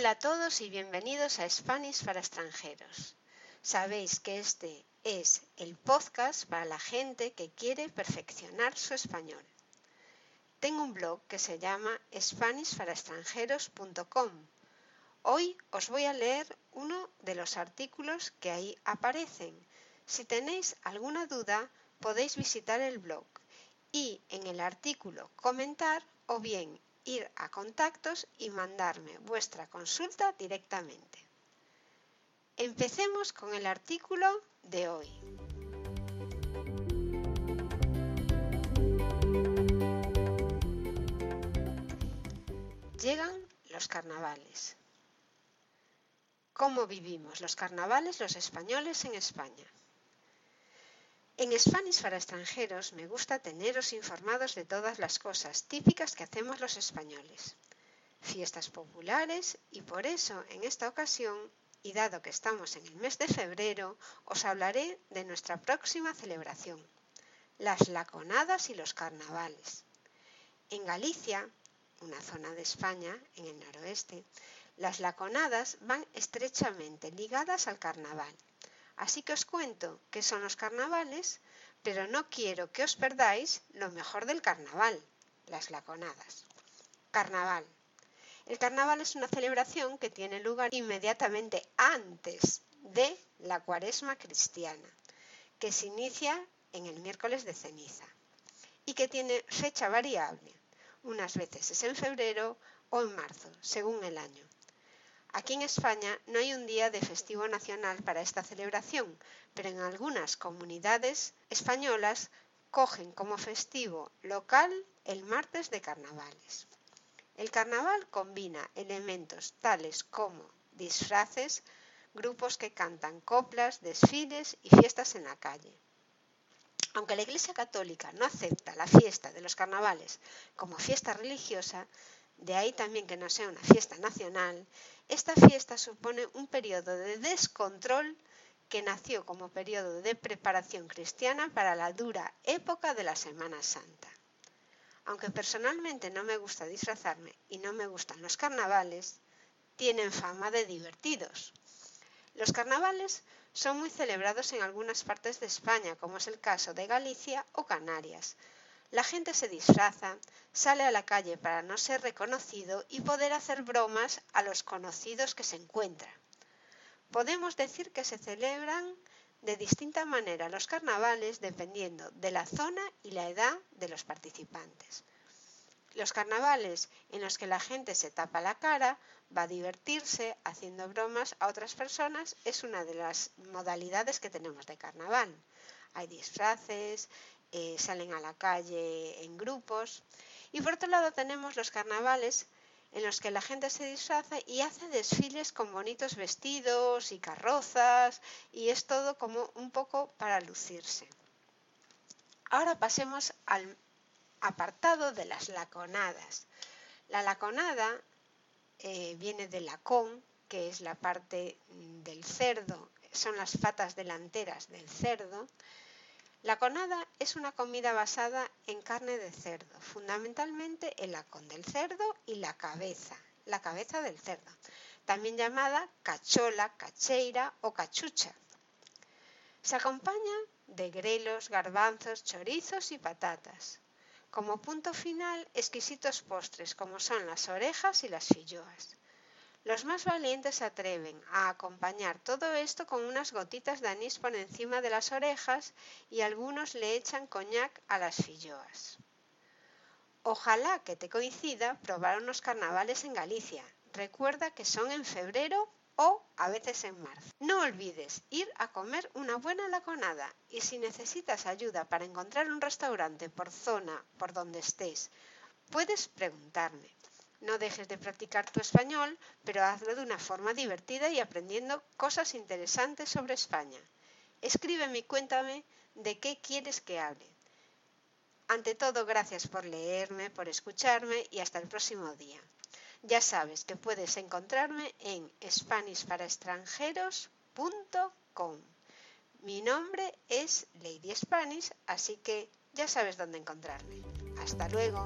Hola a todos y bienvenidos a Spanish para extranjeros. Sabéis que este es el podcast para la gente que quiere perfeccionar su español. Tengo un blog que se llama SpanishParaExtranjeros.com. Hoy os voy a leer uno de los artículos que ahí aparecen. Si tenéis alguna duda, podéis visitar el blog y en el artículo comentar o bien ir a contactos y mandarme vuestra consulta directamente. Empecemos con el artículo de hoy. Llegan los carnavales. ¿Cómo vivimos los carnavales los españoles en España? En Spanish para extranjeros me gusta teneros informados de todas las cosas típicas que hacemos los españoles, fiestas populares y por eso en esta ocasión, y dado que estamos en el mes de febrero, os hablaré de nuestra próxima celebración, las laconadas y los carnavales. En Galicia, una zona de España, en el noroeste, las laconadas van estrechamente ligadas al carnaval Así que os cuento qué son los carnavales, pero no quiero que os perdáis lo mejor del carnaval, las laconadas. Carnaval. El carnaval es una celebración que tiene lugar inmediatamente antes de la cuaresma cristiana, que se inicia en el miércoles de ceniza y que tiene fecha variable. Unas veces es en febrero o en marzo, según el año. Aquí en España no hay un día de festivo nacional para esta celebración, pero en algunas comunidades españolas cogen como festivo local el martes de carnavales. El carnaval combina elementos tales como disfraces, grupos que cantan coplas, desfiles y fiestas en la calle. Aunque la Iglesia Católica no acepta la fiesta de los carnavales como fiesta religiosa, de ahí también que no sea una fiesta nacional, esta fiesta supone un periodo de descontrol que nació como periodo de preparación cristiana para la dura época de la Semana Santa. Aunque personalmente no me gusta disfrazarme y no me gustan los carnavales, tienen fama de divertidos. Los carnavales son muy celebrados en algunas partes de España, como es el caso de Galicia o Canarias, la gente se disfraza, sale a la calle para no ser reconocido y poder hacer bromas a los conocidos que se encuentran. Podemos decir que se celebran de distinta manera los carnavales dependiendo de la zona y la edad de los participantes. Los carnavales en los que la gente se tapa la cara, va a divertirse haciendo bromas a otras personas es una de las modalidades que tenemos de carnaval. Hay disfraces, eh, salen a la calle en grupos. Y por otro lado tenemos los carnavales en los que la gente se disfraza y hace desfiles con bonitos vestidos y carrozas y es todo como un poco para lucirse. Ahora pasemos al apartado de las laconadas. La laconada eh, viene de lacón, que es la parte del cerdo, son las patas delanteras del cerdo, la conada es una comida basada en carne de cerdo, fundamentalmente el lacón del cerdo y la cabeza, la cabeza del cerdo, también llamada cachola, cacheira o cachucha. Se acompaña de grelos, garbanzos, chorizos y patatas. Como punto final, exquisitos postres como son las orejas y las filloas. Los más valientes se atreven a acompañar todo esto con unas gotitas de anís por encima de las orejas y algunos le echan coñac a las filloas. Ojalá que te coincida probar unos carnavales en Galicia. Recuerda que son en febrero o a veces en marzo. No olvides ir a comer una buena laconada y si necesitas ayuda para encontrar un restaurante por zona por donde estés, puedes preguntarme. No dejes de practicar tu español, pero hazlo de una forma divertida y aprendiendo cosas interesantes sobre España. Escríbeme y cuéntame de qué quieres que hable. Ante todo, gracias por leerme, por escucharme y hasta el próximo día. Ya sabes que puedes encontrarme en SpanishParaExtranjeros.com. Mi nombre es Lady Spanish, así que ya sabes dónde encontrarme. Hasta luego.